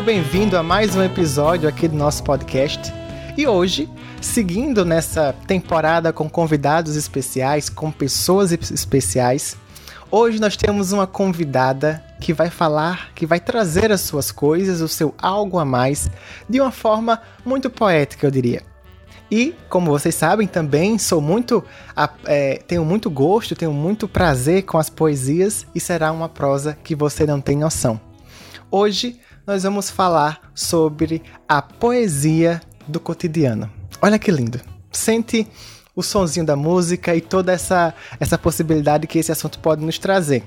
Seja bem-vindo a mais um episódio aqui do nosso podcast. E hoje, seguindo nessa temporada com convidados especiais, com pessoas especiais, hoje nós temos uma convidada que vai falar, que vai trazer as suas coisas, o seu algo a mais, de uma forma muito poética, eu diria. E, como vocês sabem, também sou muito. É, tenho muito gosto, tenho muito prazer com as poesias e será uma prosa que você não tem noção. Hoje nós vamos falar sobre a poesia do cotidiano. Olha que lindo. Sente o sonzinho da música e toda essa, essa possibilidade que esse assunto pode nos trazer.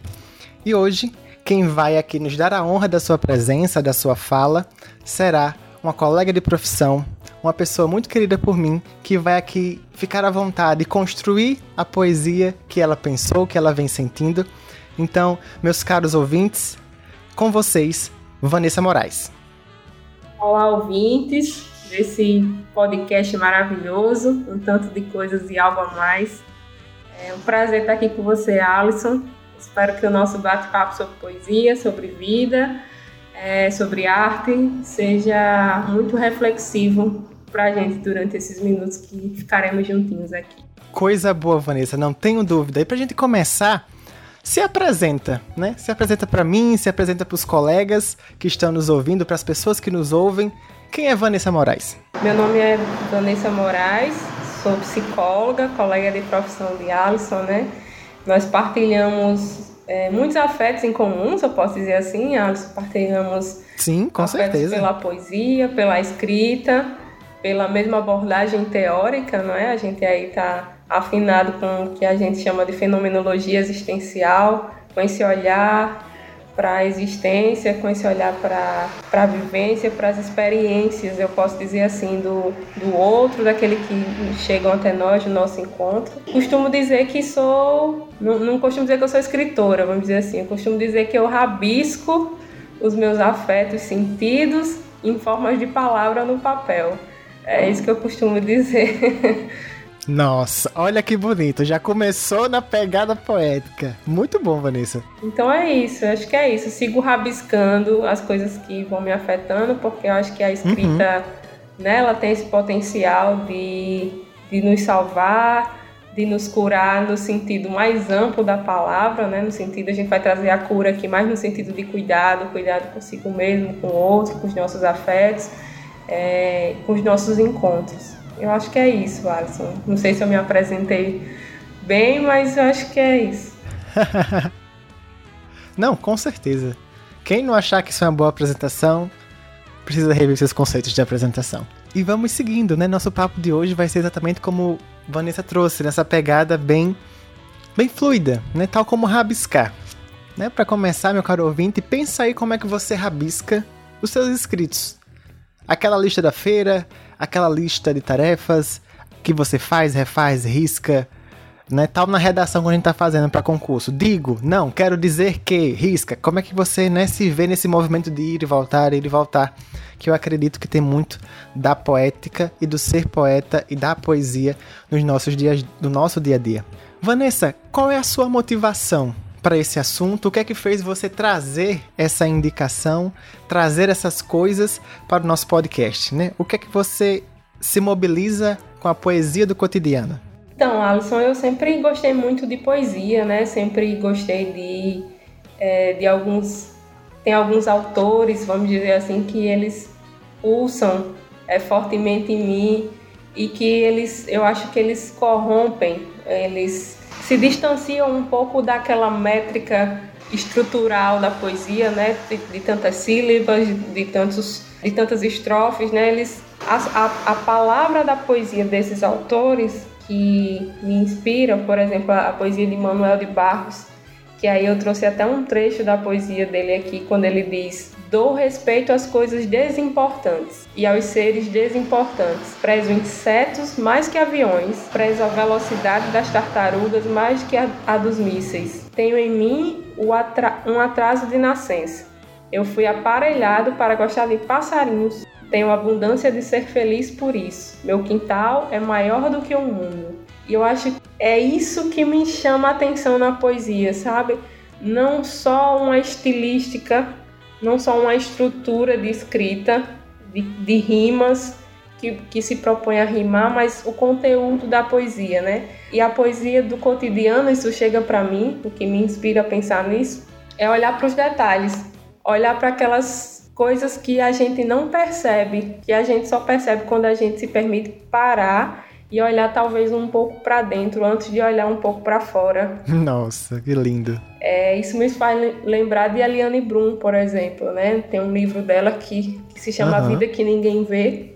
E hoje, quem vai aqui nos dar a honra da sua presença, da sua fala, será uma colega de profissão, uma pessoa muito querida por mim, que vai aqui ficar à vontade e construir a poesia que ela pensou, que ela vem sentindo. Então, meus caros ouvintes, com vocês, Vanessa Moraes. Olá, ouvintes desse podcast maravilhoso, um tanto de coisas e algo a mais. É um prazer estar aqui com você, Alisson. Espero que o nosso bate-papo sobre poesia, sobre vida, é, sobre arte, seja muito reflexivo para a gente durante esses minutos que ficaremos juntinhos aqui. Coisa boa, Vanessa, não tenho dúvida. E para a gente começar, se apresenta, né? Se apresenta para mim, se apresenta para os colegas que estão nos ouvindo, para as pessoas que nos ouvem. Quem é Vanessa Moraes? Meu nome é Vanessa Moraes, sou psicóloga, colega de profissão de Alisson, né? Nós partilhamos é, muitos afetos em comum, se eu posso dizer assim. Alisson, partilhamos Sim, com certeza. pela poesia, pela escrita, pela mesma abordagem teórica, não é? A gente aí está afinado com o que a gente chama de fenomenologia existencial, com esse olhar para a existência, com esse olhar para a vivência, para as experiências, eu posso dizer assim, do, do outro, daquele que chegam até nós, no nosso encontro. Costumo dizer que sou, não, não costumo dizer que eu sou escritora, vamos dizer assim, eu costumo dizer que eu rabisco os meus afetos sentidos em formas de palavra no papel. É isso que eu costumo dizer. Nossa, olha que bonito. Já começou na pegada poética. Muito bom, Vanessa. Então é isso, acho que é isso. sigo rabiscando as coisas que vão me afetando, porque eu acho que a escrita, uhum. né, ela tem esse potencial de, de nos salvar, de nos curar no sentido mais amplo da palavra, né? No sentido, a gente vai trazer a cura aqui mais no sentido de cuidado, cuidado consigo mesmo, com o outro, com os nossos afetos, é, com os nossos encontros. Eu acho que é isso, Alisson. Não sei se eu me apresentei bem, mas eu acho que é isso. não, com certeza. Quem não achar que isso é uma boa apresentação, precisa rever seus conceitos de apresentação. E vamos seguindo, né? Nosso papo de hoje vai ser exatamente como Vanessa trouxe, nessa pegada bem bem fluida, né? Tal como rabiscar. Né? Para começar, meu caro ouvinte, pensa aí como é que você rabisca os seus inscritos. Aquela lista da feira, aquela lista de tarefas que você faz, refaz, risca, né? Tal na redação que a gente tá fazendo para concurso. Digo, não, quero dizer que, risca. Como é que você, né, se vê nesse movimento de ir e voltar, ir e voltar? Que eu acredito que tem muito da poética e do ser poeta e da poesia nos nossos dias, no nosso dia a dia. Vanessa, qual é a sua motivação para esse assunto? O que é que fez você trazer essa indicação, trazer essas coisas para o nosso podcast, né? O que é que você se mobiliza com a poesia do cotidiano? Então, Alisson, eu sempre gostei muito de poesia, né? Sempre gostei de, é, de alguns... Tem alguns autores, vamos dizer assim, que eles pulsam é, fortemente em mim e que eles, eu acho que eles corrompem, eles se distanciam um pouco daquela métrica estrutural da poesia, né, de, de tantas sílabas, de, tantos, de tantas estrofes, né, eles, a, a, a, palavra da poesia desses autores que me inspiram, por exemplo, a, a poesia de Manuel de Barros, que aí eu trouxe até um trecho da poesia dele aqui, quando ele diz: Dou respeito às coisas desimportantes e aos seres desimportantes. Prezo insetos mais que aviões, prezo a velocidade das tartarugas mais que a, dos mísseis. Tenho em mim atra um atraso de nascença. Eu fui aparelhado para gostar de passarinhos. Tenho abundância de ser feliz por isso. Meu quintal é maior do que o mundo. E eu acho que é isso que me chama a atenção na poesia, sabe? Não só uma estilística não só uma estrutura de escrita, de, de rimas, que, que, se propõe a rimar, mas o conteúdo da poesia, né? E a poesia do cotidiano, isso chega para mim, o que me inspira a pensar nisso, é olhar para os detalhes, olhar para aquelas coisas que a gente não percebe, que a gente só percebe quando a gente se permite parar e olhar talvez um pouco para dentro antes de olhar um pouco para fora. Nossa, que lindo. É, isso me faz lembrar de Eliane Brum, por exemplo, né? Tem um livro dela que, que se chama uhum. A Vida que Ninguém Vê,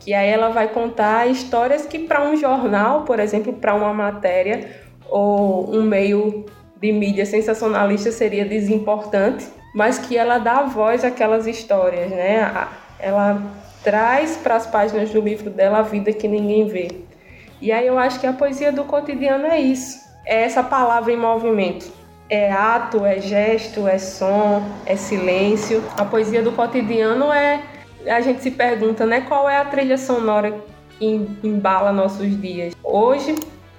que aí ela vai contar histórias que para um jornal, por exemplo, para uma matéria ou um meio de mídia sensacionalista seria desimportante, mas que ela dá voz àquelas histórias, né? Ela traz para as páginas do livro dela a vida que ninguém vê. E aí eu acho que a poesia do cotidiano é isso. É essa palavra em movimento. É ato, é gesto, é som, é silêncio. A poesia do cotidiano é. A gente se pergunta, né? Qual é a trilha sonora que embala nossos dias? Hoje,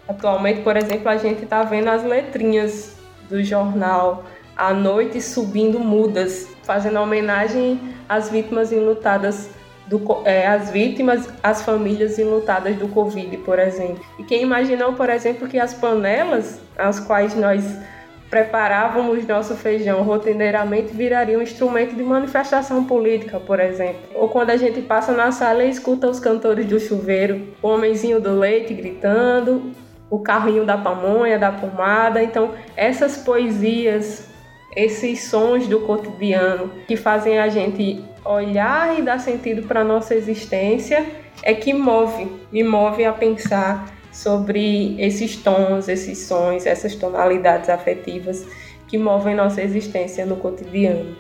atualmente, por exemplo, a gente está vendo as letrinhas do jornal à noite subindo mudas, fazendo homenagem às vítimas enlutadas do, é, as vítimas, as famílias enlutadas do Covid, por exemplo. E quem imaginou, por exemplo, que as panelas, as quais nós preparávamos nosso feijão rotineiramente, virariam um instrumento de manifestação política, por exemplo. Ou quando a gente passa na sala e escuta os cantores do chuveiro, o homenzinho do leite gritando, o carrinho da pamonha, da pomada. Então, essas poesias, esses sons do cotidiano que fazem a gente olhar e dar sentido para nossa existência é que move, me move a pensar sobre esses tons, esses sons, essas tonalidades afetivas que movem nossa existência no cotidiano.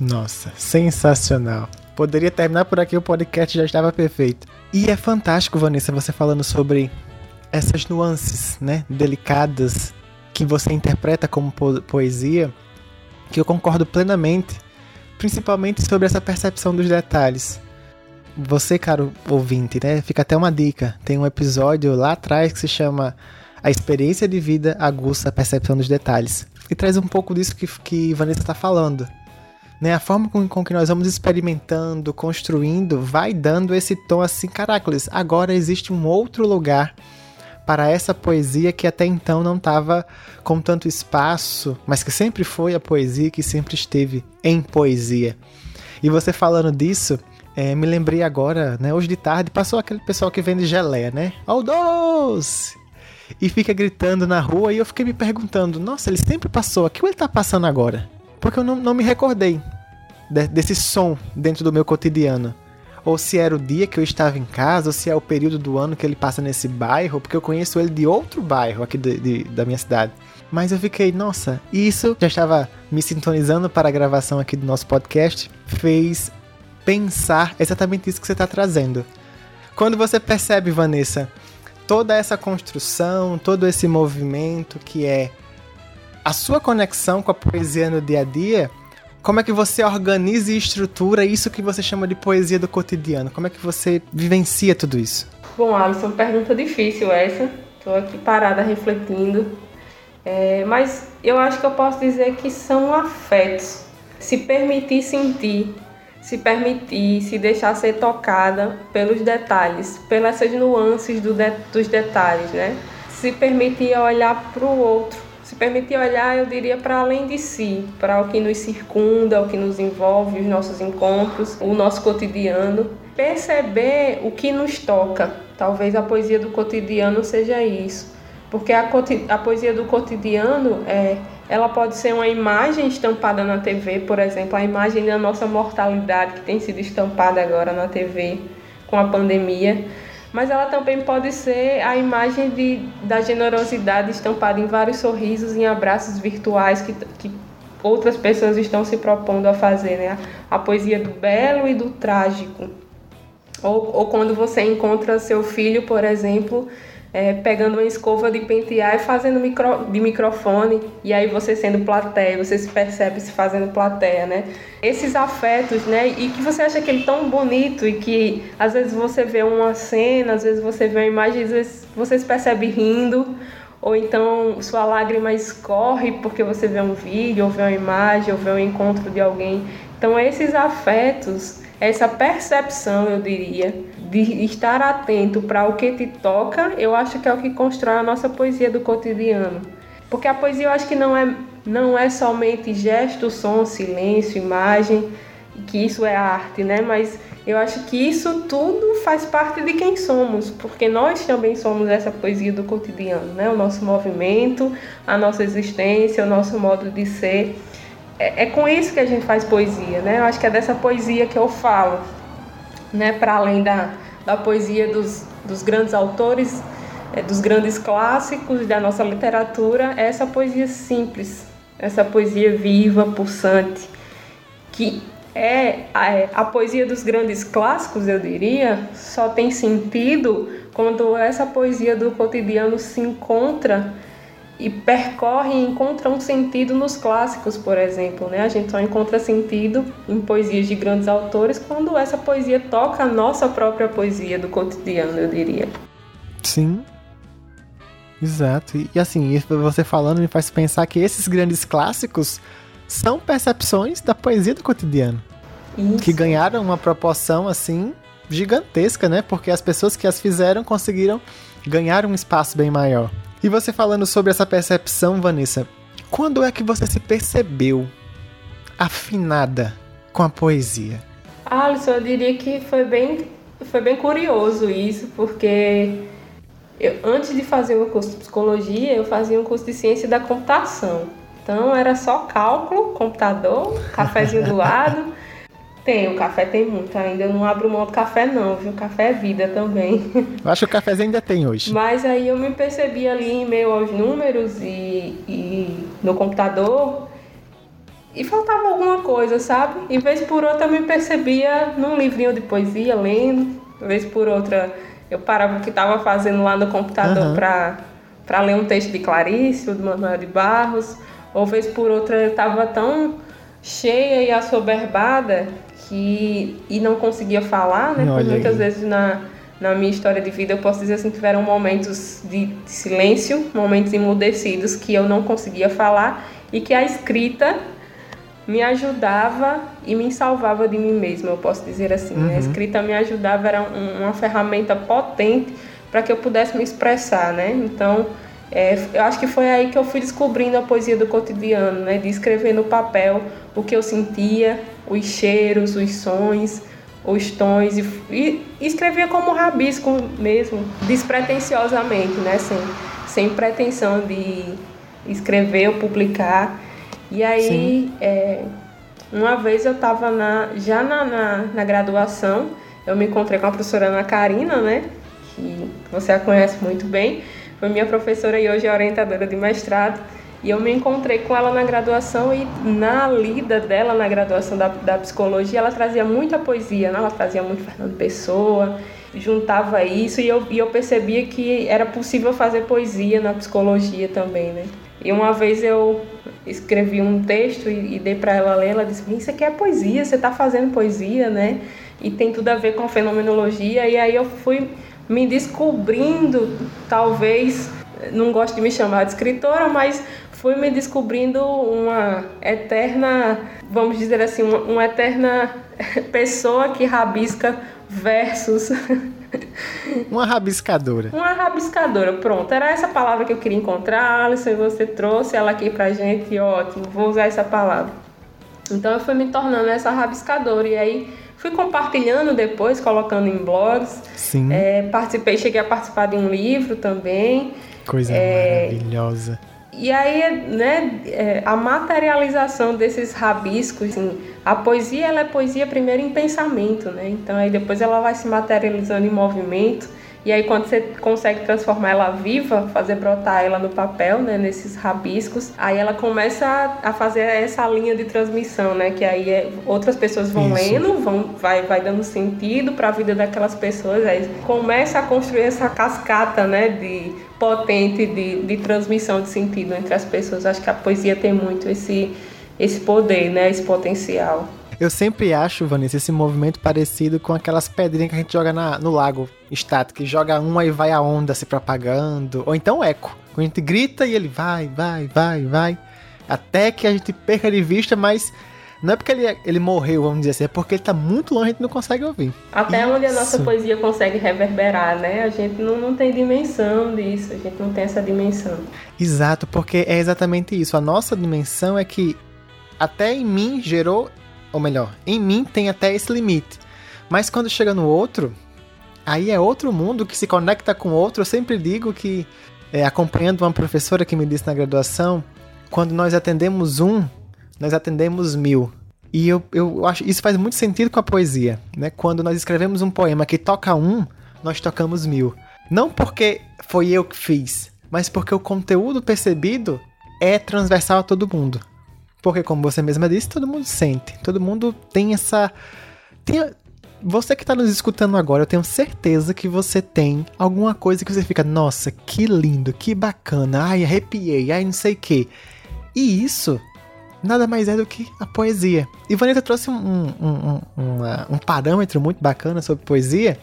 Nossa, sensacional. Poderia terminar por aqui, o podcast já estava perfeito. E é fantástico, Vanessa, você falando sobre essas nuances, né, delicadas que você interpreta como po poesia, que eu concordo plenamente principalmente sobre essa percepção dos detalhes. Você, caro ouvinte, né? Fica até uma dica. Tem um episódio lá atrás que se chama A Experiência de Vida Aguça a Percepção dos Detalhes. E traz um pouco disso que, que Vanessa está falando. Né? A forma com, com que nós vamos experimentando, construindo, vai dando esse tom assim, caracoles, agora existe um outro lugar para essa poesia que até então não estava com tanto espaço, mas que sempre foi a poesia que sempre esteve em poesia. E você falando disso, é, me lembrei agora, né? Hoje de tarde passou aquele pessoal que vende geleia, né? Ó, doce! E fica gritando na rua e eu fiquei me perguntando, nossa, ele sempre passou, o que ele tá passando agora? Porque eu não, não me recordei de, desse som dentro do meu cotidiano ou se era o dia que eu estava em casa, ou se é o período do ano que ele passa nesse bairro, porque eu conheço ele de outro bairro aqui de, de, da minha cidade. Mas eu fiquei, nossa, isso já estava me sintonizando para a gravação aqui do nosso podcast, fez pensar exatamente isso que você está trazendo. Quando você percebe, Vanessa, toda essa construção, todo esse movimento que é a sua conexão com a poesia no dia a dia, como é que você organiza e estrutura isso que você chama de poesia do cotidiano? Como é que você vivencia tudo isso? Bom, Alisson, pergunta difícil essa. Estou aqui parada refletindo. É, mas eu acho que eu posso dizer que são afetos. Se permitir sentir, se permitir, se deixar ser tocada pelos detalhes, pelas nuances do de, dos detalhes, né? Se permitir olhar para o outro se permitir olhar, eu diria para além de si, para o que nos circunda, o que nos envolve, os nossos encontros, o nosso cotidiano. Perceber o que nos toca. Talvez a poesia do cotidiano seja isso. Porque a, a poesia do cotidiano é, ela pode ser uma imagem estampada na TV, por exemplo, a imagem da nossa mortalidade que tem sido estampada agora na TV com a pandemia mas ela também pode ser a imagem de, da generosidade estampada em vários sorrisos, em abraços virtuais que, que outras pessoas estão se propondo a fazer, né? A poesia do belo e do trágico. Ou, ou quando você encontra seu filho, por exemplo, é, pegando uma escova de pentear e fazendo micro, de microfone, e aí você sendo plateia, você se percebe se fazendo plateia, né? Esses afetos, né? E que você acha aquele tão bonito e que às vezes você vê uma cena, às vezes você vê uma imagem, às vezes você se percebe rindo, ou então sua lágrima escorre porque você vê um vídeo, ou vê uma imagem, ou vê um encontro de alguém. Então, esses afetos, essa percepção, eu diria, de estar atento para o que te toca, eu acho que é o que constrói a nossa poesia do cotidiano. Porque a poesia eu acho que não é, não é somente gesto, som, silêncio, imagem, que isso é arte, né? Mas eu acho que isso tudo faz parte de quem somos, porque nós também somos essa poesia do cotidiano, né? O nosso movimento, a nossa existência, o nosso modo de ser. É, é com isso que a gente faz poesia, né? Eu acho que é dessa poesia que eu falo, né? Para além da, da poesia dos, dos grandes autores, é, dos grandes clássicos da nossa literatura, é essa poesia simples, essa poesia viva, pulsante, que é a, é, a, poesia dos grandes clássicos, eu diria, só tem sentido quando essa poesia do cotidiano se encontra e percorre e encontra um sentido nos clássicos, por exemplo. Né? A gente só encontra sentido em poesias de grandes autores quando essa poesia toca a nossa própria poesia do cotidiano, eu diria. Sim. Exato. E, e assim, você falando me faz pensar que esses grandes clássicos são percepções da poesia do cotidiano. Isso. Que ganharam uma proporção assim gigantesca, né? Porque as pessoas que as fizeram conseguiram ganhar um espaço bem maior. E você falando sobre essa percepção, Vanessa, quando é que você se percebeu afinada com a poesia? Alisson, eu diria que foi bem, foi bem curioso isso, porque eu, antes de fazer o curso de psicologia, eu fazia um curso de ciência da computação. Então era só cálculo, computador, cafezinho do lado. Tem, o café tem muito ainda. Eu não abro mão do café, não, viu? Café é vida também. Eu acho que o cafezinho ainda tem hoje. Mas aí eu me percebi ali em meio aos números e, e no computador e faltava alguma coisa, sabe? E vez por outra eu me percebia num livrinho de poesia, lendo. Vez por outra eu parava o que estava fazendo lá no computador uhum. para ler um texto de Clarice, ou do Manuel de Barros ou vez por outra eu estava tão cheia e assoberbada que e não conseguia falar, né? Porque muitas vezes na, na minha história de vida eu posso dizer assim que tiveram momentos de, silêncio, momentos emudecidos que eu não conseguia falar e que a escrita me ajudava e me salvava de mim mesma, eu posso dizer assim. Uhum. A escrita me ajudava, era um, uma ferramenta potente para que eu pudesse me expressar, né? Então, é, eu acho que foi aí que eu fui descobrindo a poesia do cotidiano, né? De escrever no papel o que eu sentia, os cheiros, os sons, os tons e, e escrevia como rabisco mesmo, despretensiosamente, né? Sem, sem pretensão de escrever ou publicar. E aí, é, uma vez eu estava na, já na, na, na, graduação, eu me encontrei com a professora Ana Karina, né? Que você a conhece muito bem foi minha professora e hoje é orientadora de mestrado. E eu me encontrei com ela na graduação e na lida dela na graduação da, da psicologia, ela trazia muita poesia, né? ela trazia muito Fernando Pessoa, juntava isso e eu, e eu percebia que era possível fazer poesia na psicologia também, né? E uma vez eu escrevi um texto e, e dei para ela ler, ela disse: Isso aqui é poesia, você está fazendo poesia, né? E tem tudo a ver com fenomenologia. E aí eu fui me descobrindo, talvez, não gosto de me chamar de escritora, mas fui me descobrindo uma eterna, vamos dizer assim, uma, uma eterna pessoa que rabisca versos. Uma rabiscadora. Uma rabiscadora, pronto. Era essa palavra que eu queria encontrar, Alisson, e você trouxe ela aqui pra gente, ótimo, vou usar essa palavra. Então eu fui me tornando essa rabiscadora, e aí Fui compartilhando depois, colocando em blogs. Sim. É, participei, cheguei a participar de um livro também. Coisa é, maravilhosa. E aí, né, é, a materialização desses rabiscos, assim, a poesia, ela é poesia primeiro em pensamento, né? Então aí depois ela vai se materializando em movimento. E aí quando você consegue transformar ela viva, fazer brotar ela no papel, né, nesses rabiscos, aí ela começa a, fazer essa linha de transmissão, né, que aí é, outras pessoas vão Isso. lendo, vão vai vai dando sentido para a vida daquelas pessoas, aí começa a construir essa cascata, né, de potente de, de transmissão de sentido entre as pessoas. Acho que a poesia tem muito esse esse poder, né, esse potencial. Eu sempre acho, Vanessa, esse movimento parecido com aquelas pedrinhas que a gente joga na, no lago estático, que joga uma e vai a onda se propagando, ou então eco. A gente grita e ele vai, vai, vai, vai. Até que a gente perca de vista, mas não é porque ele, ele morreu, vamos dizer assim, é porque ele tá muito longe e a gente não consegue ouvir. Até Isso. onde a nossa poesia consegue reverberar, né? A gente não, não tem dimensão disso, a gente não tem essa dimensão. Exato, porque é exatamente isso. A nossa dimensão é que até em mim gerou, ou melhor, em mim tem até esse limite. Mas quando chega no outro, aí é outro mundo que se conecta com outro. Eu sempre digo que, é, acompanhando uma professora que me disse na graduação, quando nós atendemos um, nós atendemos mil. E eu, eu acho isso faz muito sentido com a poesia, né? Quando nós escrevemos um poema que toca um, nós tocamos mil. Não porque foi eu que fiz, mas porque o conteúdo percebido é transversal a todo mundo. Porque, como você mesma disse, todo mundo sente. Todo mundo tem essa. Tem... Você que está nos escutando agora, eu tenho certeza que você tem alguma coisa que você fica, nossa, que lindo, que bacana, ai, arrepiei, ai, não sei o quê. E isso nada mais é do que a poesia. E Vanessa trouxe um, um, um, um, parâmetro muito bacana sobre poesia: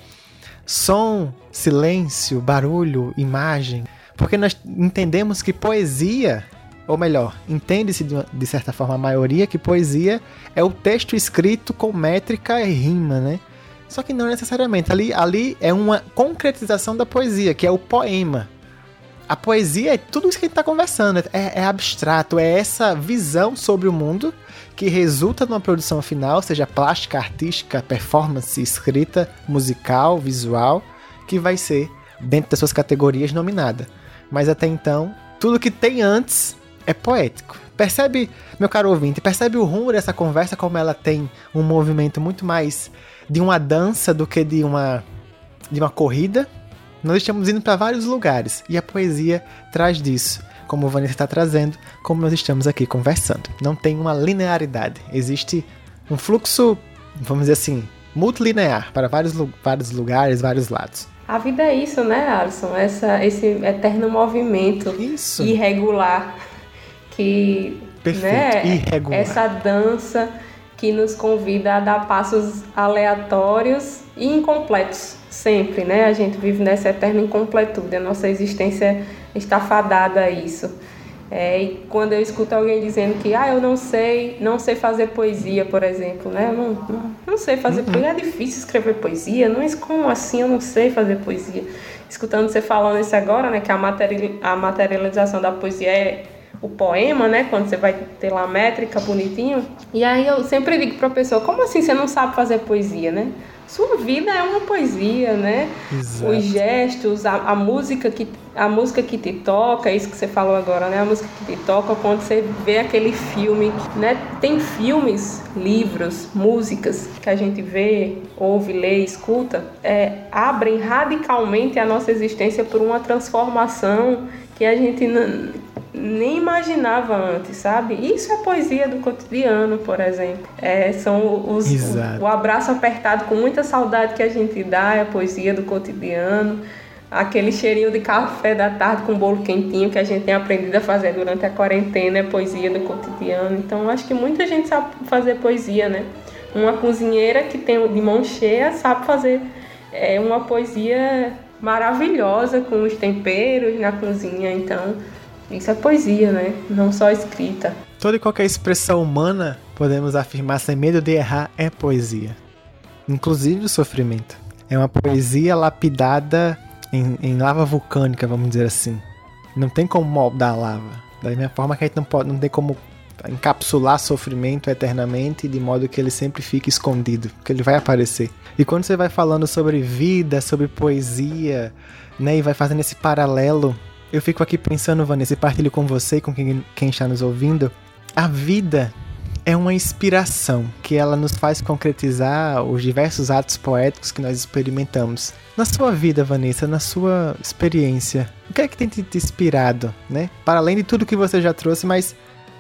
som, silêncio, barulho, imagem. Porque nós entendemos que poesia, ou melhor, entende-se de, certa forma a maioria que poesia é o texto escrito com métrica e rima, né? Só que não necessariamente. Ali, ali é uma concretização da poesia, que é o poema a poesia é tudo isso que a gente está conversando. É, é, abstrato, é essa visão sobre o mundo que resulta numa produção final, seja plástica, artística, performance, escrita, musical, visual, que vai ser, dentro das suas categorias, nominada. Mas até então, tudo que tem antes é poético. Percebe, meu caro ouvinte, percebe o rumo dessa conversa, como ela tem um movimento muito mais de uma dança do que de uma, de uma corrida? Nós estamos indo para vários lugares e a poesia traz disso, como o Vanessa está trazendo, como nós estamos aqui conversando. Não tem uma linearidade, existe um fluxo, vamos dizer assim, multilinear para vários, vários lugares, vários lados. A vida é isso, né, Alisson? Essa, esse eterno movimento isso. irregular que Perfeito. Né, irregular. essa dança que nos convida a dar passos aleatórios e incompletos sempre, né? A gente vive nessa eterna incompletude, a nossa existência está fadada a isso. É, e quando eu escuto alguém dizendo que ah, eu não sei, não sei fazer poesia, por exemplo, né? Eu não, não, não sei fazer uhum. poesia, é difícil escrever poesia, não é como assim eu não sei fazer poesia. Escutando você falando isso agora, né, que a, materi a materialização da poesia é o poema, né, quando você vai ter lá a métrica bonitinho. E aí eu sempre digo para a pessoa, como assim você não sabe fazer poesia, né? sua vida é uma poesia, né? Exato. Os gestos, a, a, música que a música que te toca, isso que você falou agora, né? A música que te toca quando você vê aquele filme, né? Tem filmes, livros, músicas que a gente vê, ouve, lê, escuta, é, abrem radicalmente a nossa existência por uma transformação que a gente nem imaginava antes, sabe? Isso é poesia do cotidiano, por exemplo. É, são os, o, o, abraço apertado com muita saudade que a gente dá, é a poesia do cotidiano. Aquele cheirinho de café da tarde com bolo quentinho que a gente tem aprendido a fazer durante a quarentena é poesia do cotidiano. Então, acho que muita gente sabe fazer poesia, né? Uma cozinheira que tem de mão cheia sabe fazer é, uma poesia maravilhosa com os temperos na cozinha. Então, isso é poesia, né? Não só escrita. Toda e qualquer expressão humana, podemos afirmar sem medo de errar, é poesia. Inclusive o sofrimento. É uma poesia lapidada em, em lava vulcânica, vamos dizer assim. Não tem como moldar a lava. Da mesma forma que a gente não, pode, não tem como encapsular sofrimento eternamente de modo que ele sempre fique escondido, porque ele vai aparecer. E quando você vai falando sobre vida, sobre poesia, né, e vai fazendo esse paralelo eu fico aqui pensando, Vanessa, e partilho com você e com quem, quem está nos ouvindo. A vida é uma inspiração que ela nos faz concretizar os diversos atos poéticos que nós experimentamos. Na sua vida, Vanessa, na sua experiência, o que é que tem te inspirado, né? Para além de tudo que você já trouxe, mas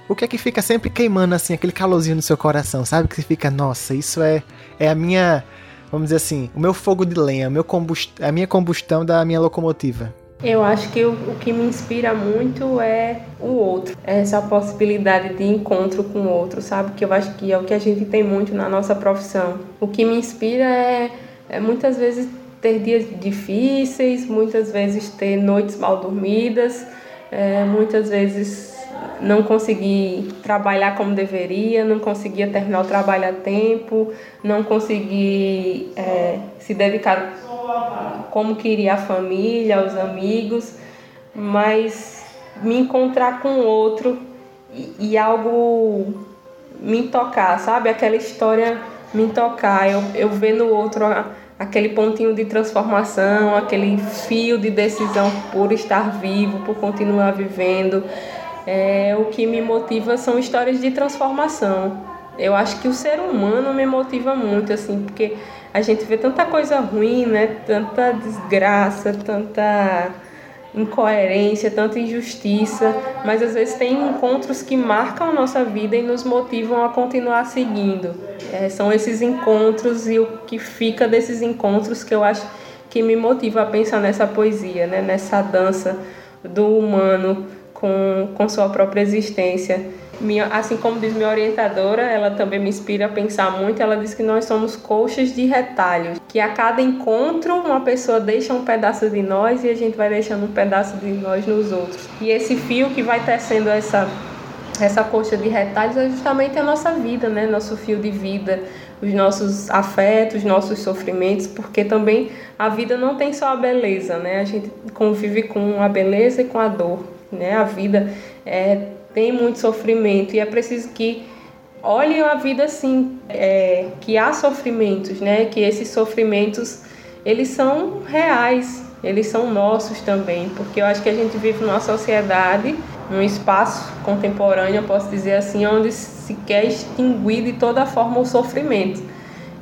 o que é que fica sempre queimando assim, aquele calorzinho no seu coração, sabe? Que você fica, nossa, isso é, é a minha, vamos dizer assim, o meu fogo de lenha, meu combust a minha combustão da minha locomotiva. Eu acho que o, o, que me inspira muito é o outro, é essa possibilidade de encontro com o outro, sabe? Que eu acho que é o que a gente tem muito na nossa profissão. O que me inspira é, é muitas vezes ter dias difíceis, muitas vezes ter noites mal dormidas, é, muitas vezes não consegui trabalhar como deveria, não conseguia terminar o trabalho a tempo, não consegui é, se dedicar como queria a família, aos amigos, mas me encontrar com outro e, e algo me tocar, sabe? Aquela história me tocar, eu, eu ver no outro aquele pontinho de transformação, aquele fio de decisão por estar vivo, por continuar vivendo. É, o que me motiva são histórias de transformação. Eu acho que o ser humano me motiva muito, assim, porque a gente vê tanta coisa ruim, né? Tanta desgraça, tanta incoerência, tanta injustiça, mas às vezes tem encontros que marcam a nossa vida e nos motivam a continuar seguindo. É, são esses encontros e o que fica desses encontros que eu acho que me motiva a pensar nessa poesia, né? nessa dança do humano com, com sua própria existência. Minha, assim como diz minha orientadora, ela também me inspira a pensar muito. Ela diz que nós somos coxas de retalhos, que a cada encontro uma pessoa deixa um pedaço de nós e a gente vai deixando um pedaço de nós nos outros. E esse fio que vai tecendo essa essa coxa de retalhos é justamente a nossa vida, né? Nosso fio de vida, os nossos afetos, nossos sofrimentos, porque também a vida não tem só a beleza, né? A gente convive com a beleza e com a dor, né? A vida é tem muito sofrimento e é preciso que olhem a vida assim, é, que há sofrimentos, né? Que esses sofrimentos eles são reais, eles são nossos também, porque eu acho que a gente vive numa sociedade, num espaço contemporâneo, eu posso dizer assim, onde se quer extinguir de toda forma o sofrimento.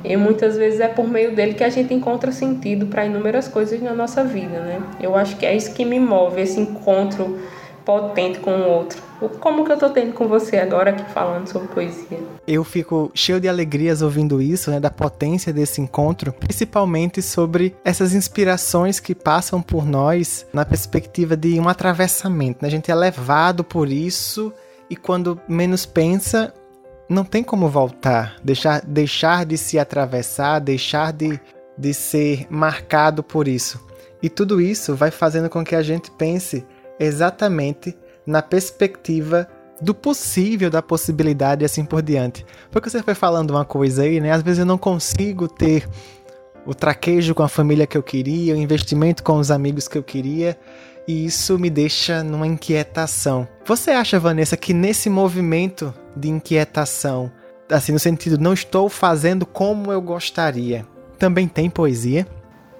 E muitas vezes é por meio dele que a gente encontra sentido para inúmeras coisas na nossa vida, né? Eu acho que é isso que me move, esse encontro potente com o outro. Como que eu tô tendo com você agora aqui falando sobre poesia? Eu fico cheio de alegrias ouvindo isso, né, da potência desse encontro, principalmente sobre essas inspirações que passam por nós na perspectiva de um atravessamento. Né? A gente é levado por isso e quando menos pensa, não tem como voltar, deixar, deixar de se atravessar, deixar de, de ser marcado por isso. E tudo isso vai fazendo com que a gente pense exatamente na perspectiva do possível, da possibilidade e assim por diante. Porque você foi falando uma coisa aí, né? Às vezes eu não consigo ter o traquejo com a família que eu queria, o investimento com os amigos que eu queria, e isso me deixa numa inquietação. Você acha, Vanessa, que nesse movimento de inquietação, assim, no sentido não estou fazendo como eu gostaria, também tem poesia?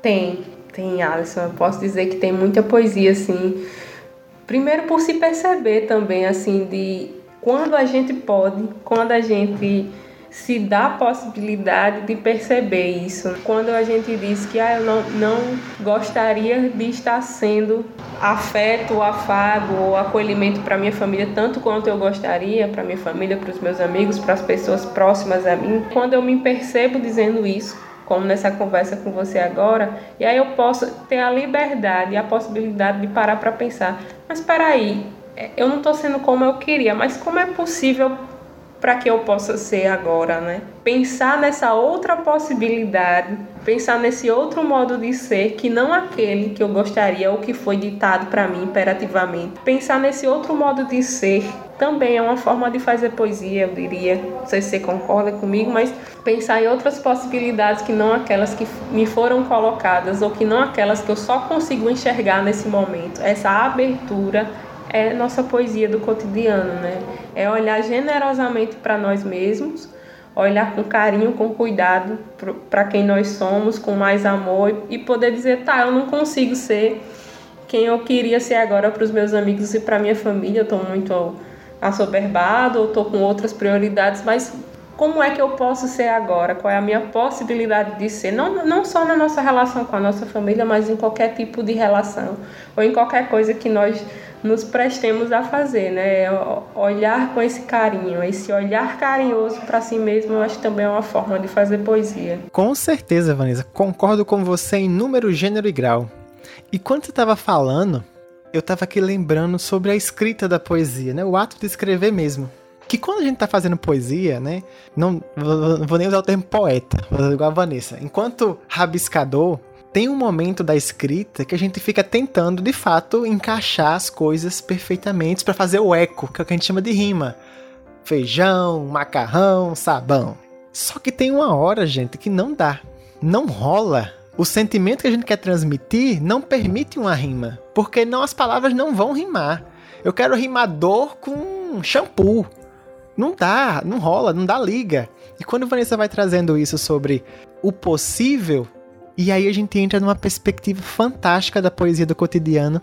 Tem, tem, Alisson. Eu posso dizer que tem muita poesia, assim Primeiro por se perceber também assim de quando a gente pode, quando a gente se dá a possibilidade de perceber isso. Quando a gente diz que ah, eu não, não gostaria de estar sendo afeto, afago ou acolhimento para minha família tanto quanto eu gostaria, para minha família, para os meus amigos, para as pessoas próximas a mim. Quando eu me percebo dizendo isso, como nessa conversa com você agora, e aí eu posso ter a liberdade e a possibilidade de parar para pensar, mas espera aí, é, eu não estou sendo como eu queria, mas como é possível para que eu possa ser agora, né? Pensar nessa outra possibilidade, pensar nesse outro modo de ser que não aquele que eu gostaria ou que foi ditado para mim imperativamente. Pensar nesse outro modo de ser também é uma forma de fazer poesia, eu diria. Não sei se você concorda comigo, mas pensar em outras possibilidades que não aquelas que me foram colocadas ou que não aquelas que eu só consigo enxergar nesse momento. Essa abertura é nossa poesia do cotidiano, né? É olhar generosamente para nós mesmos, olhar com carinho, com cuidado para quem nós somos, com mais amor e poder dizer, tá, eu não consigo ser quem eu queria ser agora para os meus amigos e para minha família, eu estou muito assoberbado ou estou com outras prioridades, mas como é que eu posso ser agora? Qual é a minha possibilidade de ser? Não, não só na nossa relação com a nossa família, mas em qualquer tipo de relação ou em qualquer coisa que nós nos prestemos a fazer, né? Olhar com esse carinho, esse olhar carinhoso para si mesmo, eu acho que também é uma forma de fazer poesia. Com certeza, Vanessa, concordo com você em número, gênero e grau. E quando você estava falando, eu estava aqui lembrando sobre a escrita da poesia, né? O ato de escrever mesmo. Que quando a gente está fazendo poesia, né? Não vou nem usar o termo poeta, vou usar igual a Vanessa. Enquanto rabiscador, tem um momento da escrita que a gente fica tentando, de fato, encaixar as coisas perfeitamente para fazer o eco, que é o que a gente chama de rima. Feijão, macarrão, sabão. Só que tem uma hora, gente, que não dá. Não rola. O sentimento que a gente quer transmitir não permite uma rima, porque não as palavras não vão rimar. Eu quero rimar dor com shampoo. Não dá, não rola, não dá liga. E quando Vanessa vai trazendo isso sobre o possível, e aí a gente entra numa perspectiva fantástica da poesia do cotidiano,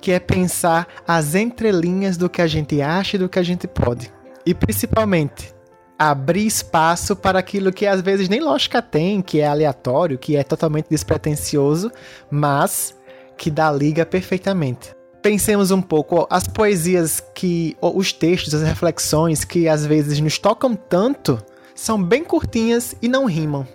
que é pensar as entrelinhas do que a gente acha e do que a gente pode. E principalmente, abrir espaço para aquilo que às vezes nem lógica tem, que é aleatório, que é totalmente despretensioso, mas que dá liga perfeitamente. Pensemos um pouco, as poesias que, os textos, as reflexões que às vezes nos tocam tanto, são bem curtinhas e não rimam.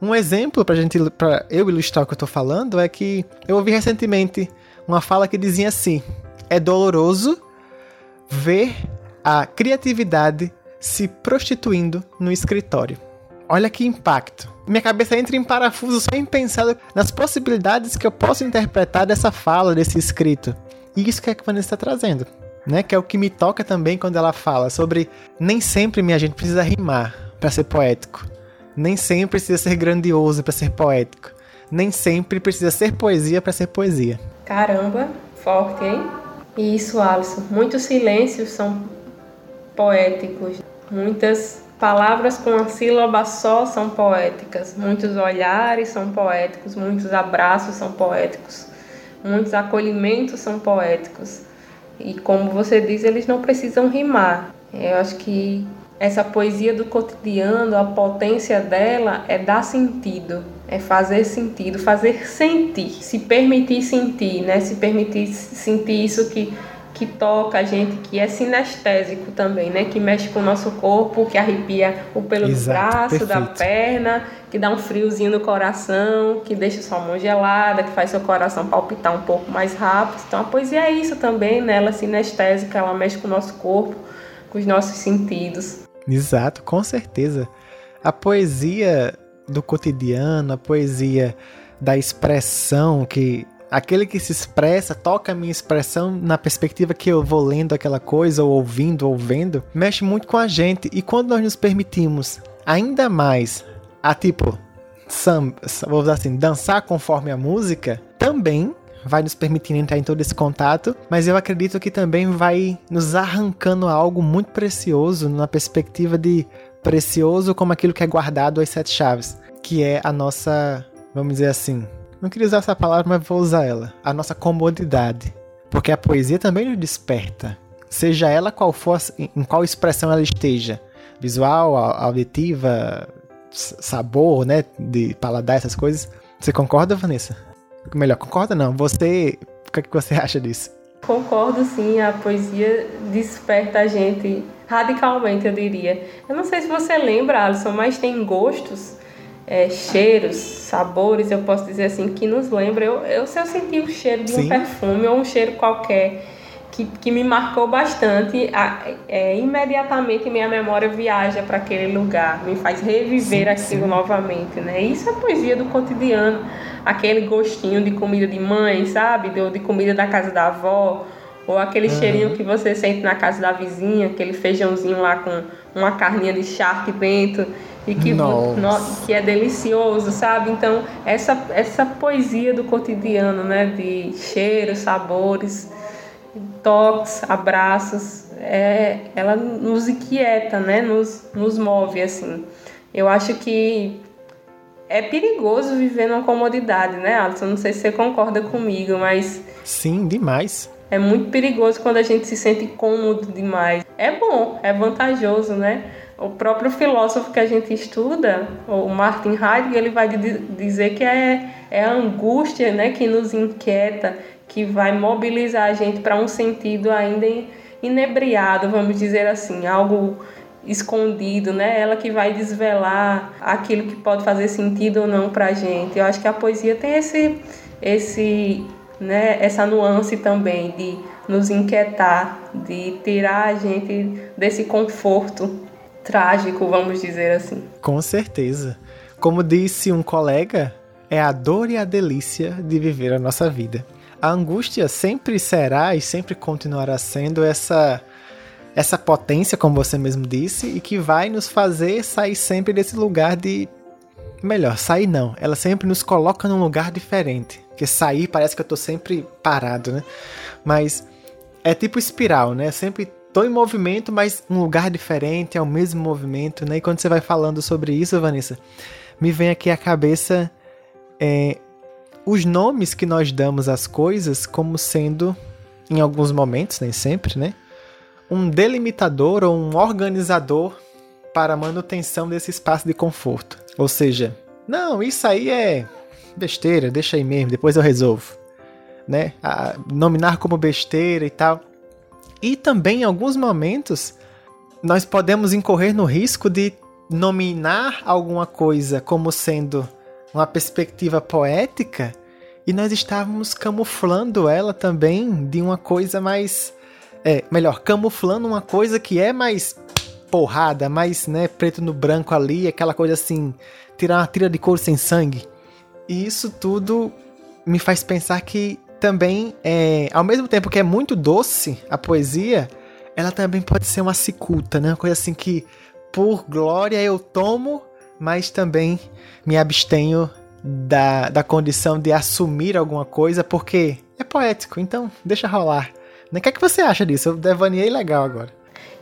Um exemplo para gente, para eu ilustrar o que eu estou falando é que eu ouvi recentemente uma fala que dizia assim: é doloroso ver a criatividade se prostituindo no escritório. Olha que impacto. Minha cabeça entra em parafuso só em pensar nas possibilidades que eu posso interpretar dessa fala, desse escrito. E isso que a Vanessa está trazendo. Né? Que é o que me toca também quando ela fala sobre nem sempre minha gente precisa rimar para ser poético. Nem sempre precisa ser grandioso para ser poético. Nem sempre precisa ser poesia para ser poesia. Caramba, forte, hein? Isso, Alisson. Muitos silêncios são poéticos. Muitas palavras com uma sílaba só são poéticas. Muitos olhares são poéticos. Muitos abraços são poéticos. Muitos acolhimentos são poéticos. E como você diz, eles não precisam rimar. Eu acho que essa poesia do cotidiano, a potência dela é dar sentido, é fazer sentido, fazer sentir, se permitir sentir, né? Se permitir sentir isso que que toca a gente, que é sinestésico também, né? Que mexe com o nosso corpo, que arrepia o pelo Exato, do braço, perfeito. da perna, que dá um friozinho no coração, que deixa sua mão gelada, que faz seu coração palpitar um pouco mais rápido. Então a poesia é isso também, né? Ela é sinestésica, ela mexe com o nosso corpo, com os nossos sentidos. Exato, com certeza. A poesia do cotidiano, a poesia da expressão, que aquele que se expressa, toca a minha expressão na perspectiva que eu vou lendo aquela coisa, ou ouvindo, ou vendo, mexe muito com a gente. E quando nós nos permitimos ainda mais a tipo, samba, vou usar assim, dançar conforme a música, também vai nos permitindo entrar em todo esse contato, mas eu acredito que também vai nos arrancando algo muito precioso na perspectiva de precioso como aquilo que é guardado às sete chaves, que é a nossa, vamos dizer assim, não queria usar essa palavra, mas vou usar ela, a nossa comodidade, porque a poesia também nos desperta, seja ela qual for, em qual expressão ela esteja, visual, auditiva, sabor, né, de paladar, essas coisas. Você concorda, Vanessa? Melhor, concorda não? Você, o que, é que você acha disso? Concordo sim, a poesia desperta a gente radicalmente, eu diria. Eu não sei se você lembra, Alisson, mas tem gostos, é, cheiros, sabores, eu posso dizer assim, que nos lembra. Eu, eu, se eu sentir o cheiro de sim. um perfume ou um cheiro qualquer que, que me marcou bastante, a, é, imediatamente minha memória viaja para aquele lugar, me faz reviver sim, aquilo sim. novamente, né? Isso é poesia do cotidiano aquele gostinho de comida de mãe, sabe? De, de comida da casa da avó, ou aquele uhum. cheirinho que você sente na casa da vizinha, aquele feijãozinho lá com uma carninha de charque dentro e que, no, que é delicioso, sabe? Então, essa, essa poesia do cotidiano, né? De cheiros, sabores, toques, abraços, é, ela nos inquieta, né? Nos, nos move, assim. Eu acho que é perigoso viver numa comodidade, né, Alisson? Não sei se você concorda comigo, mas. Sim, demais. É muito perigoso quando a gente se sente cômodo demais. É bom, é vantajoso, né? O próprio filósofo que a gente estuda, o Martin Heidegger, ele vai dizer que é, é a angústia né, que nos inquieta, que vai mobilizar a gente para um sentido ainda inebriado, vamos dizer assim, algo escondido, né? Ela que vai desvelar aquilo que pode fazer sentido ou não para a gente. Eu acho que a poesia tem esse, esse, né? Essa nuance também de nos inquietar, de tirar a gente desse conforto trágico, vamos dizer assim. Com certeza. Como disse um colega é a dor e a delícia de viver a nossa vida. A angústia sempre será e sempre continuará sendo essa essa potência, como você mesmo disse, e que vai nos fazer sair sempre desse lugar de melhor, sair não. Ela sempre nos coloca num lugar diferente. Porque sair parece que eu tô sempre parado, né? Mas é tipo espiral, né? Sempre tô em movimento, mas um lugar diferente, é o mesmo movimento, né? E quando você vai falando sobre isso, Vanessa, me vem aqui à cabeça é, os nomes que nós damos às coisas como sendo, em alguns momentos, nem sempre, né? Um delimitador ou um organizador para a manutenção desse espaço de conforto. Ou seja, não, isso aí é besteira, deixa aí mesmo, depois eu resolvo. Né? A, nominar como besteira e tal. E também, em alguns momentos, nós podemos incorrer no risco de nominar alguma coisa como sendo uma perspectiva poética e nós estávamos camuflando ela também de uma coisa mais. É, melhor, camuflando uma coisa que é mais porrada, mais né, preto no branco ali, aquela coisa assim, tirar uma tira de couro sem sangue. E isso tudo me faz pensar que também, é, ao mesmo tempo que é muito doce a poesia, ela também pode ser uma cicuta, né? Uma coisa assim que, por glória, eu tomo, mas também me abstenho da, da condição de assumir alguma coisa, porque é poético, então deixa rolar. O que é que você acha disso? Eu devaneei legal agora.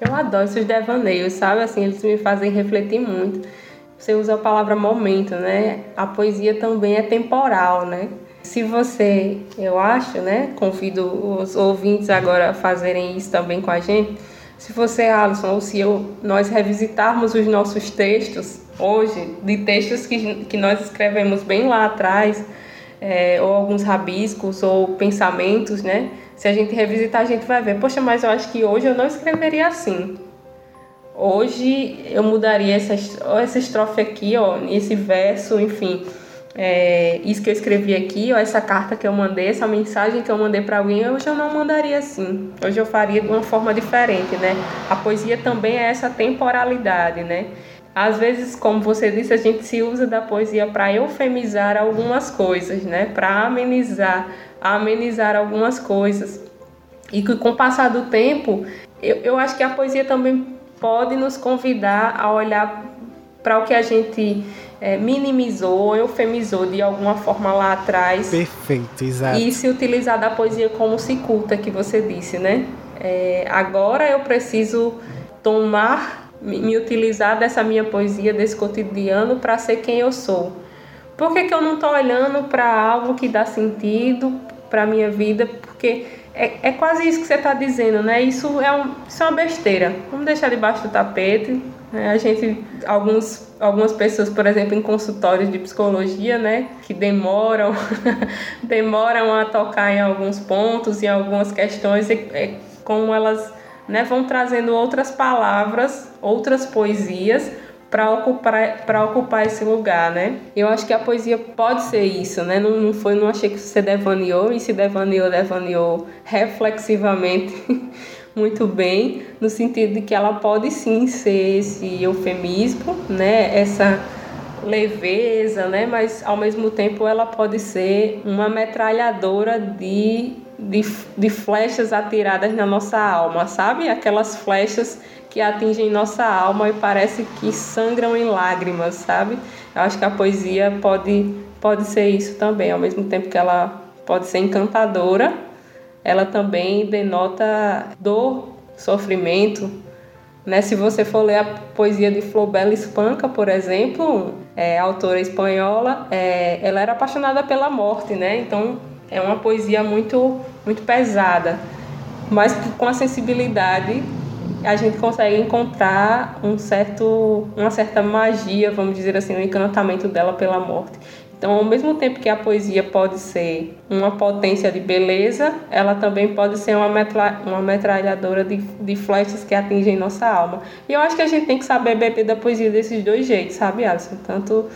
Eu adoro esses devaneios, sabe? Assim, eles me fazem refletir muito. Você usa a palavra momento, né? A poesia também é temporal, né? Se você, eu acho, né? Convido os ouvintes agora a fazerem isso também com a gente. Se você, Alisson, ou se eu, nós revisitarmos os nossos textos hoje, de textos que, que nós escrevemos bem lá atrás, é, ou alguns rabiscos ou pensamentos, né? Se a gente revisitar, a gente vai ver, poxa, mas eu acho que hoje eu não escreveria assim. Hoje eu mudaria essa, essa estrofe aqui, ó, esse verso, enfim. É, isso que eu escrevi aqui, ó, essa carta que eu mandei, essa mensagem que eu mandei para alguém, hoje eu não mandaria assim. Hoje eu faria de uma forma diferente, né? A poesia também é essa temporalidade, né? Às vezes, como você disse, a gente se usa da poesia para eufemizar algumas coisas, né? Para amenizar, amenizar algumas coisas. E que com o passar do tempo, eu, eu acho que a poesia também pode nos convidar a olhar para o que a gente é, minimizou, eufemizou de alguma forma lá atrás. Perfeito, exato. E se utilizar da poesia como cicuta, que você disse, né? É, agora eu preciso tomar me utilizar dessa minha poesia, desse cotidiano, para ser quem eu sou. Por que, que eu não estou olhando para algo que dá sentido para a minha vida? Porque é, é quase isso que você está dizendo, né? Isso é, um, isso é uma besteira. Vamos deixar debaixo do tapete. Né? A gente, alguns, algumas pessoas, por exemplo, em consultórios de psicologia, né? Que demoram, demoram a tocar em alguns pontos, em algumas questões, e, é, como elas né, vão trazendo outras palavras, outras poesias para ocupar para ocupar esse lugar, né? Eu acho que a poesia pode ser isso, né? Não, não foi, não achei que você devaneou e se devaneou, devaneou reflexivamente muito bem, no sentido de que ela pode sim ser esse eufemismo, né? Essa leveza, né? Mas ao mesmo tempo ela pode ser uma metralhadora de de, de flechas atiradas na nossa alma, sabe? Aquelas flechas que atingem nossa alma e parece que sangram em lágrimas, sabe? Eu acho que a poesia pode, pode ser isso também, ao mesmo tempo que ela pode ser encantadora, ela também denota dor, sofrimento. Né? Se você for ler a poesia de Flobela Espanca, por exemplo, é, autora espanhola, é, ela era apaixonada pela morte, né? Então é uma poesia muito, muito pesada, mas com a sensibilidade a gente consegue encontrar um certo, uma certa magia, vamos dizer assim, um encantamento dela pela morte. Então, ao mesmo tempo que a poesia pode ser uma potência de beleza, ela também pode ser uma, metra, uma metralhadora de, de flechas que atingem nossa alma. E eu acho que a gente tem que saber beber da poesia desses dois jeitos, sabe, Alisson? Tanto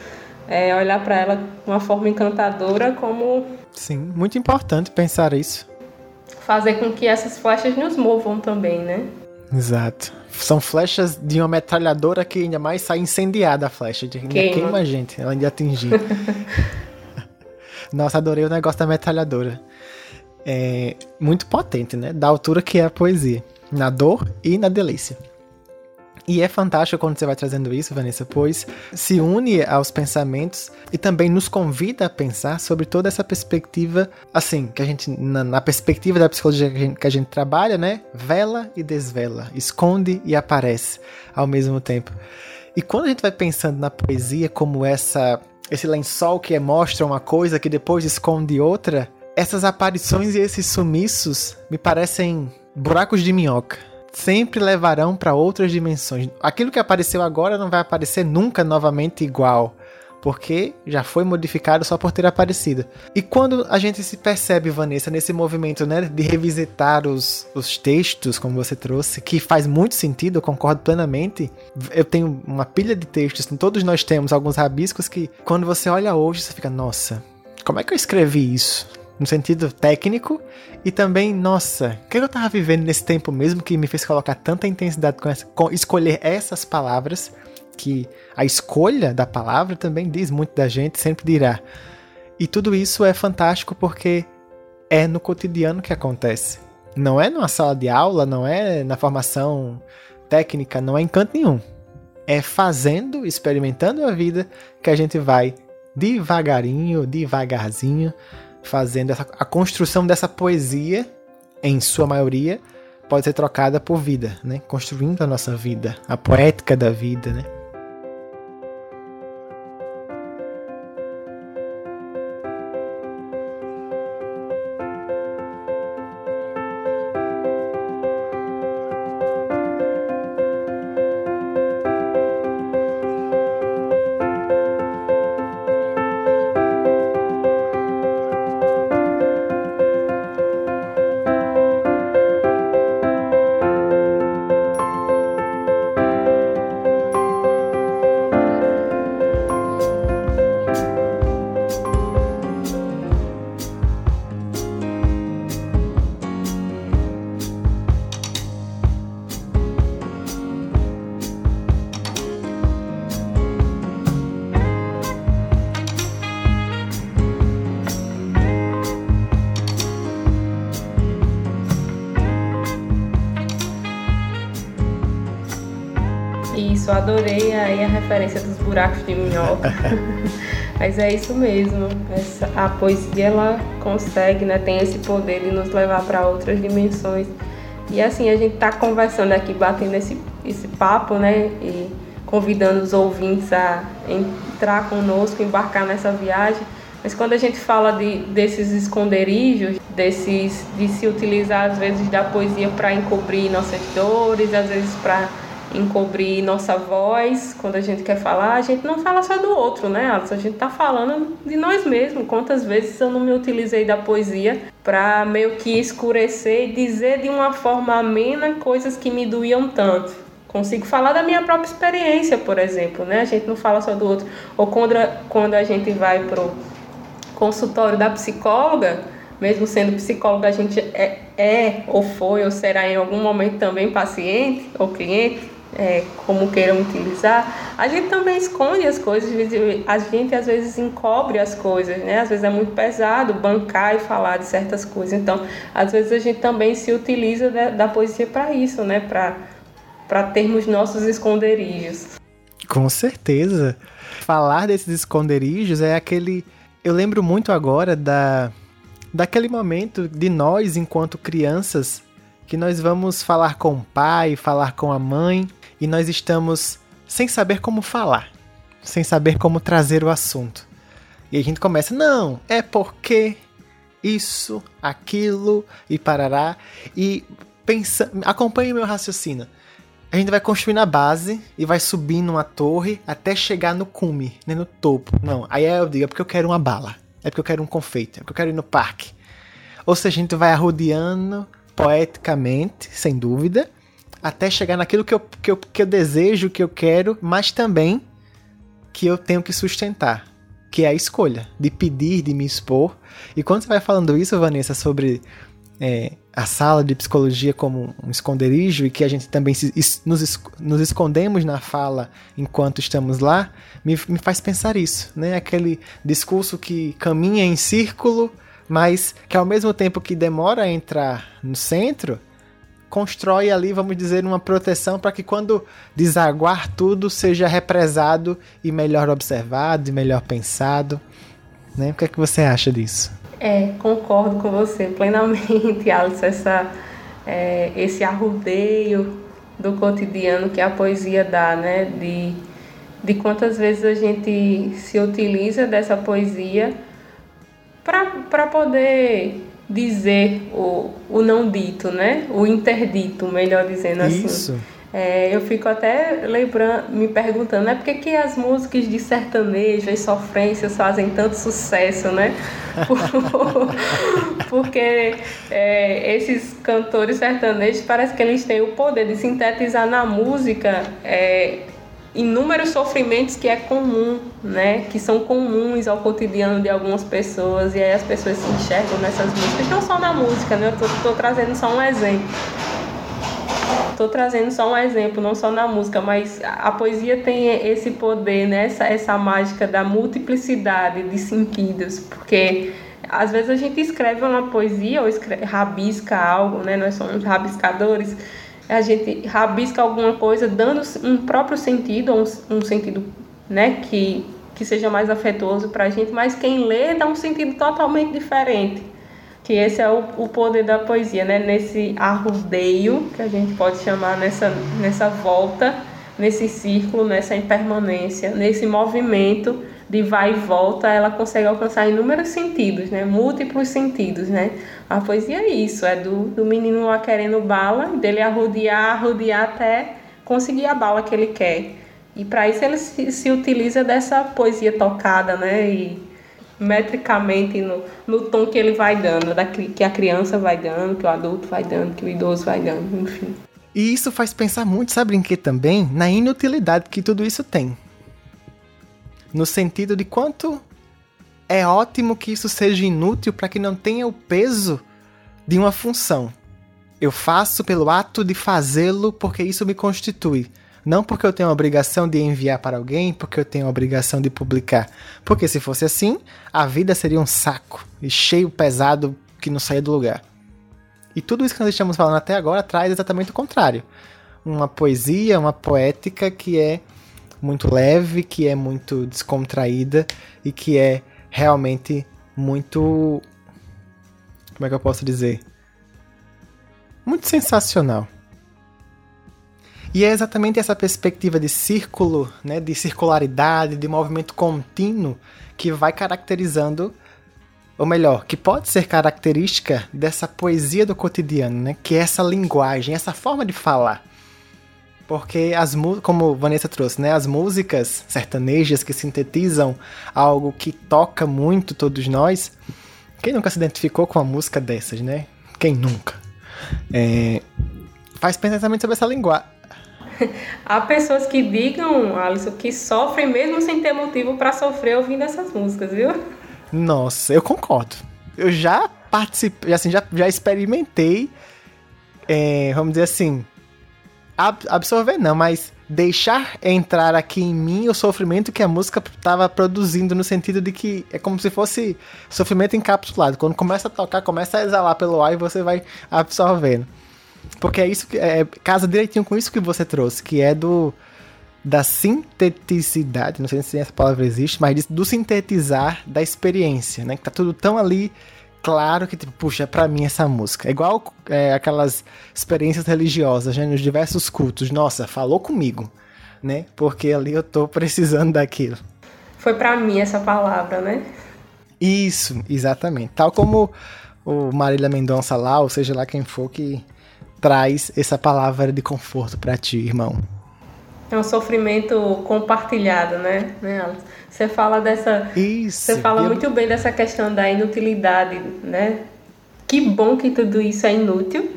é, olhar para ela de uma forma encantadora como Sim, muito importante pensar isso. Fazer com que essas flechas nos movam também, né? Exato. São flechas de uma metralhadora que ainda mais sai incendiada a flecha. Ainda queima, queima a gente, ela ainda atingir. Nossa, adorei o negócio da metralhadora. É muito potente, né? Da altura que é a poesia. Na dor e na delícia. E é fantástico quando você vai trazendo isso, Vanessa, pois se une aos pensamentos e também nos convida a pensar sobre toda essa perspectiva, assim, que a gente, na, na perspectiva da psicologia que a, gente, que a gente trabalha, né? Vela e desvela, esconde e aparece ao mesmo tempo. E quando a gente vai pensando na poesia como essa esse lençol que mostra uma coisa que depois esconde outra, essas aparições e esses sumiços me parecem buracos de minhoca sempre levarão para outras dimensões. Aquilo que apareceu agora não vai aparecer nunca novamente igual, porque já foi modificado só por ter aparecido. E quando a gente se percebe, Vanessa, nesse movimento né, de revisitar os, os textos, como você trouxe, que faz muito sentido, eu concordo plenamente. Eu tenho uma pilha de textos, todos nós temos alguns rabiscos que, quando você olha hoje, você fica, nossa, como é que eu escrevi isso? No sentido técnico, e também, nossa, o que eu tava vivendo nesse tempo mesmo que me fez colocar tanta intensidade com, essa, com escolher essas palavras, que a escolha da palavra também diz muito da gente, sempre dirá. E tudo isso é fantástico porque é no cotidiano que acontece. Não é numa sala de aula, não é na formação técnica, não é em canto nenhum. É fazendo, experimentando a vida que a gente vai devagarinho, devagarzinho, fazendo essa, a construção dessa poesia, em sua maioria, pode ser trocada por vida, né? Construindo a nossa vida, a poética da vida, né? Minhoca. Mas é isso mesmo. Essa, a poesia ela consegue, né, tem esse poder de nos levar para outras dimensões. E assim, a gente está conversando aqui, batendo esse, esse papo, né? E convidando os ouvintes a entrar conosco, embarcar nessa viagem. Mas quando a gente fala de, desses esconderijos, desses, de se utilizar às vezes da poesia para encobrir nossas dores, às vezes para encobrir nossa voz quando a gente quer falar, a gente não fala só do outro, né? A gente tá falando de nós mesmos. Quantas vezes eu não me utilizei da poesia para meio que escurecer e dizer de uma forma amena coisas que me doíam tanto. Consigo falar da minha própria experiência, por exemplo, né? A gente não fala só do outro. Ou quando a, quando a gente vai pro consultório da psicóloga, mesmo sendo psicóloga, a gente é, é ou foi ou será em algum momento também paciente ou cliente é, como queiram utilizar, a gente também esconde as coisas, a gente às vezes encobre as coisas, né? Às vezes é muito pesado bancar e falar de certas coisas. Então, às vezes a gente também se utiliza da, da poesia para isso, né? Para termos nossos esconderijos. Com certeza. Falar desses esconderijos é aquele. Eu lembro muito agora da daquele momento de nós enquanto crianças que nós vamos falar com o pai, falar com a mãe e nós estamos sem saber como falar, sem saber como trazer o assunto. E a gente começa, não, é porque isso, aquilo e parará. E pensa, acompanhe meu raciocínio. A gente vai construindo a base e vai subindo uma torre até chegar no cume, né, no topo. Não, aí eu digo, é porque eu quero uma bala. É porque eu quero um confeito, é porque eu quero ir no parque. Ou seja, a gente vai arrodeando poeticamente, sem dúvida, até chegar naquilo que eu, que eu, que eu desejo, que eu quero, mas também que eu tenho que sustentar, que é a escolha de pedir, de me expor. E quando você vai falando isso, Vanessa, sobre é, a sala de psicologia como um esconderijo e que a gente também se, nos, nos escondemos na fala enquanto estamos lá, me, me faz pensar isso, né? Aquele discurso que caminha em círculo, mas que ao mesmo tempo que demora a entrar no centro, constrói ali, vamos dizer, uma proteção para que quando desaguar tudo seja represado e melhor observado e melhor pensado. Né? O que é que você acha disso? É, concordo com você plenamente, Alice, essa, é, esse arrudeio do cotidiano que a poesia dá, né? De, de quantas vezes a gente se utiliza dessa poesia para poder dizer o, o não dito, né? O interdito, melhor dizendo assim. Isso. É, eu fico até lembrando, me perguntando, né, por que, que as músicas de sertanejo e sofrências fazem tanto sucesso, né? Porque é, esses cantores sertanejos parece que eles têm o poder de sintetizar na música é, inúmeros sofrimentos que é comum, né? Que são comuns ao cotidiano de algumas pessoas e aí as pessoas se enxergam nessas músicas, não só na música, né? Eu tô, tô trazendo só um exemplo. Estou trazendo só um exemplo, não só na música, mas a poesia tem esse poder, né? essa, essa mágica da multiplicidade de sentidos, porque às vezes a gente escreve uma poesia ou escreve, rabisca algo, né? nós somos rabiscadores, a gente rabisca alguma coisa dando um próprio sentido, um, um sentido né? que, que seja mais afetuoso para a gente, mas quem lê dá um sentido totalmente diferente que esse é o, o poder da poesia, né? Nesse arrudeio que a gente pode chamar nessa, nessa volta, nesse círculo, nessa impermanência, nesse movimento de vai e volta, ela consegue alcançar inúmeros sentidos, né? Múltiplos sentidos, né? A poesia é isso, é do, do menino lá querendo bala, dele arrudear, arrudear até conseguir a bala que ele quer. E para isso ele se, se utiliza dessa poesia tocada, né? E metricamente no, no tom que ele vai dando, da, que a criança vai dando, que o adulto vai dando, que o idoso vai dando, enfim. E isso faz pensar muito, sabe em que também? Na inutilidade que tudo isso tem. No sentido de quanto é ótimo que isso seja inútil para que não tenha o peso de uma função. Eu faço pelo ato de fazê-lo porque isso me constitui. Não porque eu tenho a obrigação de enviar para alguém, porque eu tenho a obrigação de publicar. Porque se fosse assim, a vida seria um saco e cheio, pesado, que não saía do lugar. E tudo isso que nós estamos falando até agora traz exatamente o contrário. Uma poesia, uma poética que é muito leve, que é muito descontraída e que é realmente muito. Como é que eu posso dizer? Muito sensacional. E é exatamente essa perspectiva de círculo, né, de circularidade, de movimento contínuo que vai caracterizando, ou melhor, que pode ser característica dessa poesia do cotidiano, né, que é essa linguagem, essa forma de falar. Porque as como Vanessa trouxe, né, as músicas sertanejas que sintetizam algo que toca muito todos nós. Quem nunca se identificou com uma música dessas, né? Quem nunca? É, faz pensamento sobre essa linguagem Há pessoas que digam, Alisson, que sofrem mesmo sem ter motivo para sofrer ouvindo essas músicas, viu? Nossa, eu concordo. Eu já participei, assim, já, já experimentei, é, vamos dizer assim, ab absorver não, mas deixar entrar aqui em mim o sofrimento que a música estava produzindo, no sentido de que é como se fosse sofrimento encapsulado. Quando começa a tocar, começa a exalar pelo ar e você vai absorvendo. Porque é isso que é, casa direitinho com isso que você trouxe, que é do da sinteticidade, não sei se essa palavra existe, mas do sintetizar da experiência, né? Que tá tudo tão ali claro que, tipo, puxa, é pra mim essa música. É igual é, aquelas experiências religiosas, né? Nos diversos cultos. Nossa, falou comigo, né? Porque ali eu tô precisando daquilo. Foi para mim essa palavra, né? Isso, exatamente. Tal como o Marília Mendonça lá, ou seja lá quem for que traz essa palavra de conforto para ti, irmão? É um sofrimento compartilhado, né? né você fala dessa. Isso. Você fala eu... muito bem dessa questão da inutilidade, né? Que bom que tudo isso é inútil,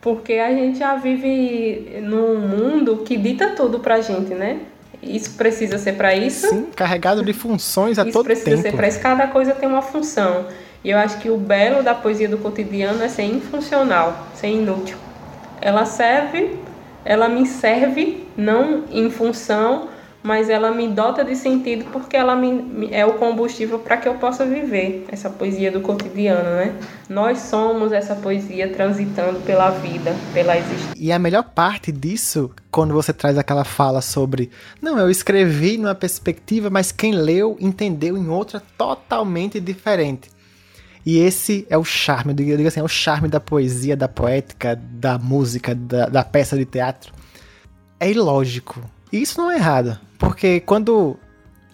porque a gente já vive num mundo que dita tudo pra gente, né? Isso precisa ser para isso. Sim, carregado de funções a isso todo tempo. Isso precisa ser para isso. Cada coisa tem uma função. E eu acho que o belo da poesia do cotidiano é ser infuncional, ser inútil. Ela serve, ela me serve não em função mas ela me dota de sentido porque ela me, é o combustível para que eu possa viver essa poesia do cotidiano, né? Nós somos essa poesia transitando pela vida, pela existência. E a melhor parte disso, quando você traz aquela fala sobre, não, eu escrevi numa perspectiva, mas quem leu entendeu em outra totalmente diferente. E esse é o charme, eu digo assim, é o charme da poesia, da poética, da música, da, da peça de teatro. É ilógico. E isso não é errado. Porque quando,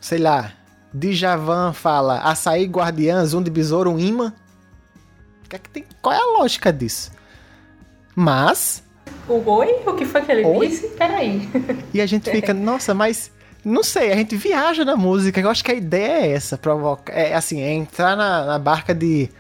sei lá, Djavan fala açaí guardiãs, um de besouro, um imã, que é que tem, qual é a lógica disso? Mas... O oi? O que foi que ele oi? disse? Peraí. E a gente fica, nossa, mas... Não sei, a gente viaja na música. Eu acho que a ideia é essa, provocar. É assim, é entrar na, na barca de.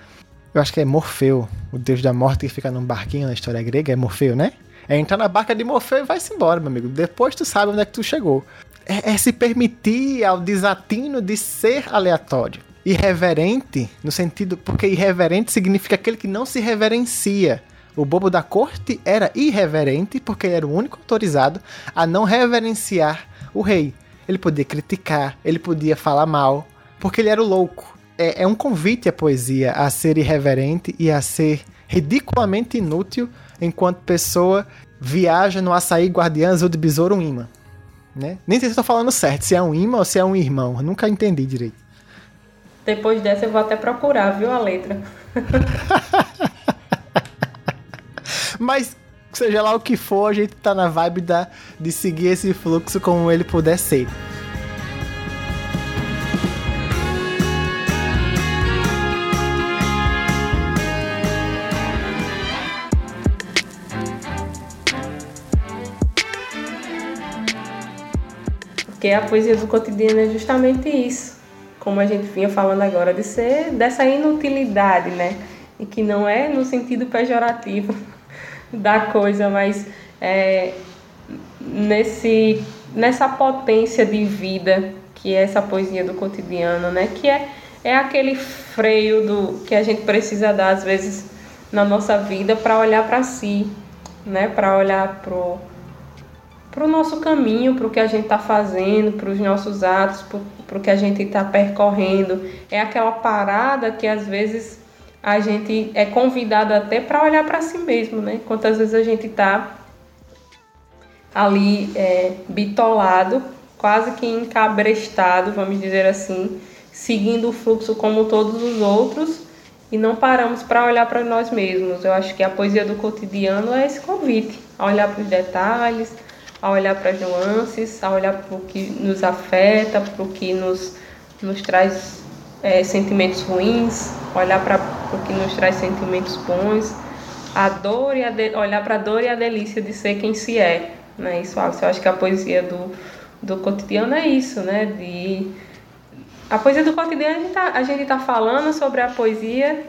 Eu acho que é Morfeu, o deus da morte que fica num barquinho na história grega, é Morfeu, né? É entrar na barca de Morfeu e vai-se embora, meu amigo. Depois tu sabe onde é que tu chegou é, é se permitir ao desatino de ser aleatório. Irreverente, no sentido. Porque irreverente significa aquele que não se reverencia. O bobo da corte era irreverente porque ele era o único autorizado a não reverenciar o rei. Ele podia criticar, ele podia falar mal, porque ele era o louco. É, é um convite à poesia a ser irreverente e a ser ridiculamente inútil enquanto pessoa viaja no açaí guardiãs ou de besouro imã. Né? Nem sei se estou falando certo, se é um imã ou se é um irmão. Eu nunca entendi direito. Depois dessa eu vou até procurar, viu, a letra. Mas, seja lá o que for, a gente tá na vibe da, de seguir esse fluxo como ele puder ser. Porque a poesia do cotidiano é justamente isso, como a gente vinha falando agora, de ser dessa inutilidade, né? E que não é no sentido pejorativo da coisa, mas é, nesse, nessa potência de vida que é essa poesia do cotidiano, né? Que é, é aquele freio do que a gente precisa dar às vezes na nossa vida para olhar para si, né? Para olhar pro para o nosso caminho, para o que a gente está fazendo, para os nossos atos, para o que a gente está percorrendo. É aquela parada que às vezes a gente é convidado até para olhar para si mesmo, né? Quantas vezes a gente está ali é, bitolado, quase que encabrestado, vamos dizer assim, seguindo o fluxo como todos os outros e não paramos para olhar para nós mesmos. Eu acho que a poesia do cotidiano é esse convite, a olhar para os detalhes, a olhar para as nuances, a olhar para o que nos afeta, para o que nos, nos traz é, sentimentos ruins, olhar para o que nos traz sentimentos bons, a dor e a de, olhar para a dor e a delícia de ser quem se é. Né? Isso, eu acho que a poesia do, do cotidiano é isso, né? De, a poesia do cotidiano a gente está tá falando sobre a poesia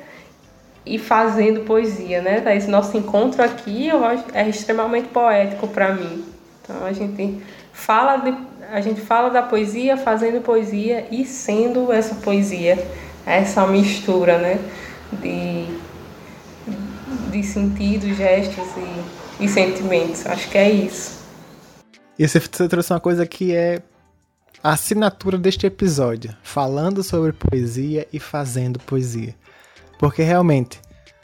e fazendo poesia, né? Esse nosso encontro aqui eu acho, é extremamente poético para mim. Então a gente fala de, a gente fala da poesia fazendo poesia e sendo essa poesia, essa mistura, né, de, de sentidos, gestos e, e sentimentos. Acho que é isso. E você trouxe uma coisa que é a assinatura deste episódio, falando sobre poesia e fazendo poesia. Porque realmente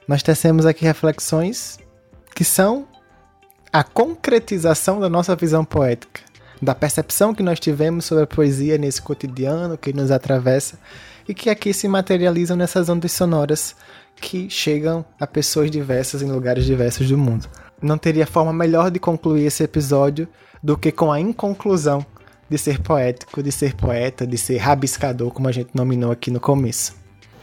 nós tecemos aqui reflexões que são a concretização da nossa visão poética, da percepção que nós tivemos sobre a poesia nesse cotidiano que nos atravessa e que aqui se materializam nessas ondas sonoras que chegam a pessoas diversas em lugares diversos do mundo. Não teria forma melhor de concluir esse episódio do que com a inconclusão de ser poético, de ser poeta, de ser rabiscador, como a gente nominou aqui no começo.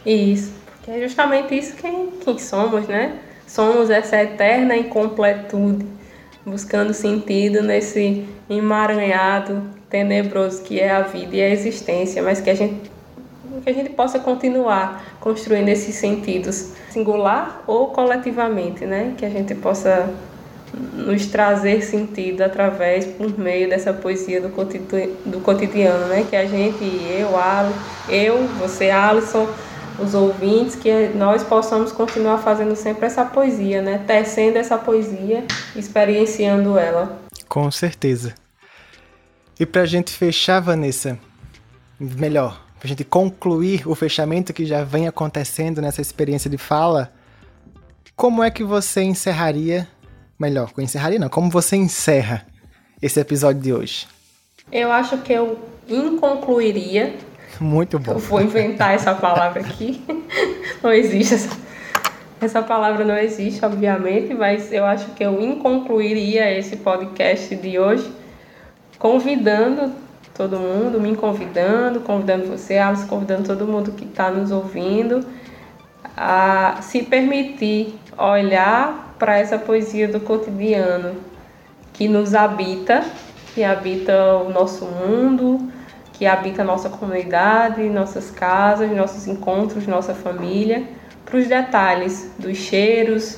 Isso, porque é justamente isso quem, quem somos, né? Somos essa eterna incompletude buscando sentido nesse emaranhado tenebroso que é a vida e a existência, mas que a gente que a gente possa continuar construindo esses sentidos singular ou coletivamente, né? Que a gente possa nos trazer sentido através por meio dessa poesia do cotidiano, do cotidiano, né? Que a gente, eu, Ali, eu, você, Alisson, os ouvintes, que nós possamos continuar fazendo sempre essa poesia, né? Tecendo essa poesia, experienciando ela. Com certeza. E para a gente fechar, Vanessa, melhor, para a gente concluir o fechamento que já vem acontecendo nessa experiência de fala, como é que você encerraria, melhor, encerraria não, como você encerra esse episódio de hoje? Eu acho que eu inconcluiria. Muito bom. Eu vou inventar essa palavra aqui. Não existe essa, essa palavra não existe, obviamente, mas eu acho que eu inconcluiria esse podcast de hoje convidando todo mundo, me convidando, convidando você, Alice, convidando todo mundo que está nos ouvindo a se permitir olhar para essa poesia do cotidiano que nos habita, que habita o nosso mundo, que habita a nossa comunidade, nossas casas, nossos encontros, nossa família, para os detalhes dos cheiros,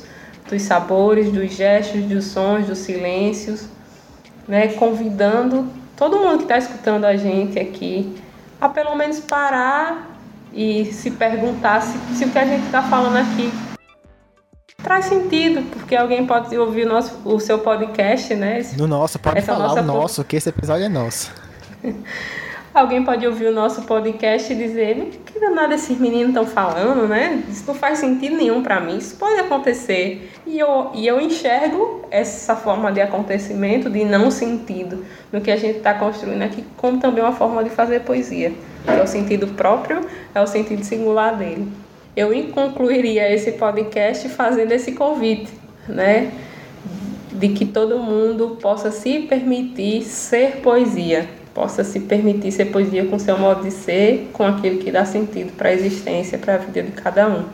dos sabores, dos gestos, dos sons, dos silêncios, né? convidando todo mundo que está escutando a gente aqui a pelo menos parar e se perguntar se, se o que a gente está falando aqui traz sentido, porque alguém pode ouvir o, nosso, o seu podcast, né? No nosso, pode falar o nosso, que esse episódio é nosso. Alguém pode ouvir o nosso podcast e dizer: que danado esses meninos estão falando, né? Isso não faz sentido nenhum para mim. Isso pode acontecer. E eu, e eu enxergo essa forma de acontecimento, de não sentido, no que a gente está construindo aqui, como também uma forma de fazer poesia. É o sentido próprio, é o sentido singular dele. Eu concluiria esse podcast fazendo esse convite, né? De que todo mundo possa se permitir ser poesia possa se permitir ser poesia com seu modo de ser, com aquilo que dá sentido para a existência, para a vida de cada um.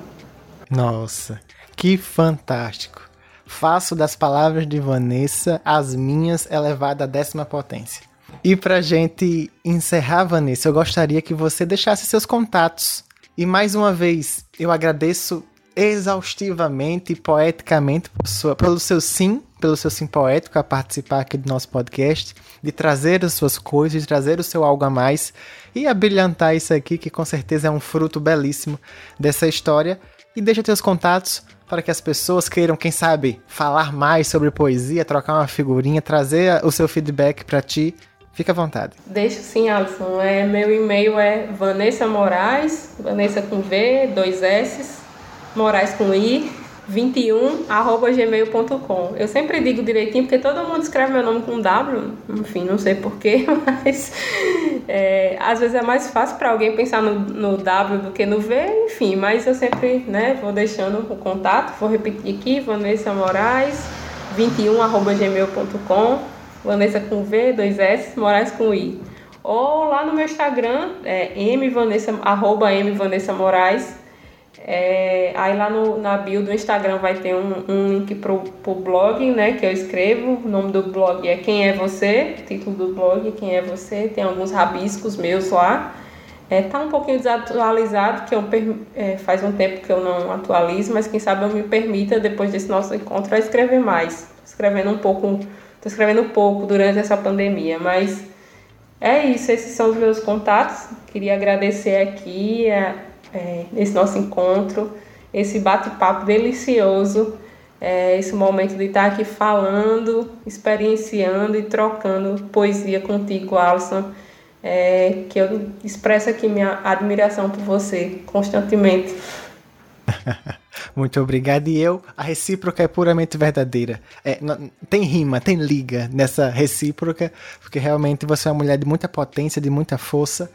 Nossa, que fantástico! Faço das palavras de Vanessa as minhas elevada à décima potência. E para gente encerrar, Vanessa, eu gostaria que você deixasse seus contatos. E mais uma vez, eu agradeço exaustivamente e poeticamente sua, pelo seu sim, pelo seu sim poético a participar aqui do nosso podcast, de trazer as suas coisas, de trazer o seu algo a mais e a brilhantar isso aqui, que com certeza é um fruto belíssimo dessa história. E deixa teus contatos para que as pessoas queiram, quem sabe, falar mais sobre poesia, trocar uma figurinha, trazer o seu feedback para ti. Fica à vontade. Deixa sim, Alisson. É, meu e-mail é Vanessa Moraes, Vanessa com V, dois S, Moraes com I, 21 arroba gmail.com. Eu sempre digo direitinho porque todo mundo escreve meu nome com W, enfim, não sei porquê, mas é, às vezes é mais fácil para alguém pensar no, no, W do que no V, enfim, mas eu sempre né, vou deixando o contato, vou repetir aqui, Vanessa Moraes, 21 arroba gmail.com, Vanessa com V, dois S, Moraes com I. Ou lá no meu Instagram, é mvanessa, arroba mvanessa Moraes, é, aí lá no, na bio do Instagram vai ter um, um link pro, pro blog, né, que eu escrevo. O nome do blog é Quem é Você, título do blog Quem é Você. Tem alguns rabiscos meus lá. É, tá um pouquinho desatualizado, que eu, é, faz um tempo que eu não atualizo, mas quem sabe eu me permita, depois desse nosso encontro, a escrever mais. Escrevendo um pouco, tô escrevendo pouco durante essa pandemia, mas é isso, esses são os meus contatos. Queria agradecer aqui a, é, nesse nosso encontro, esse bate-papo delicioso, é, esse momento de estar aqui falando, experienciando e trocando poesia contigo, Alisson. É, que eu expresso aqui minha admiração por você constantemente. Muito obrigado. E eu, a recíproca é puramente verdadeira. É, não, tem rima, tem liga nessa recíproca, porque realmente você é uma mulher de muita potência, de muita força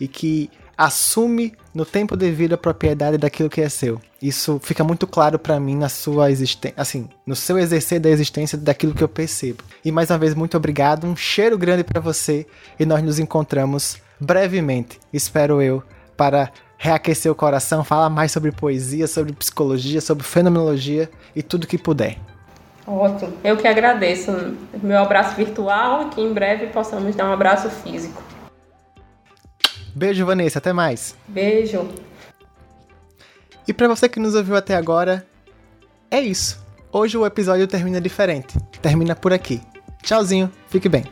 e que assume no tempo devido a propriedade daquilo que é seu. Isso fica muito claro para mim na sua existência, assim, no seu exercer da existência daquilo que eu percebo. E mais uma vez muito obrigado, um cheiro grande para você e nós nos encontramos brevemente, espero eu, para reaquecer o coração, falar mais sobre poesia, sobre psicologia, sobre fenomenologia e tudo que puder. Ótimo, eu que agradeço. Meu abraço virtual e que em breve possamos dar um abraço físico. Beijo, Vanessa. Até mais. Beijo. E para você que nos ouviu até agora, é isso. Hoje o episódio termina diferente. Termina por aqui. Tchauzinho. Fique bem.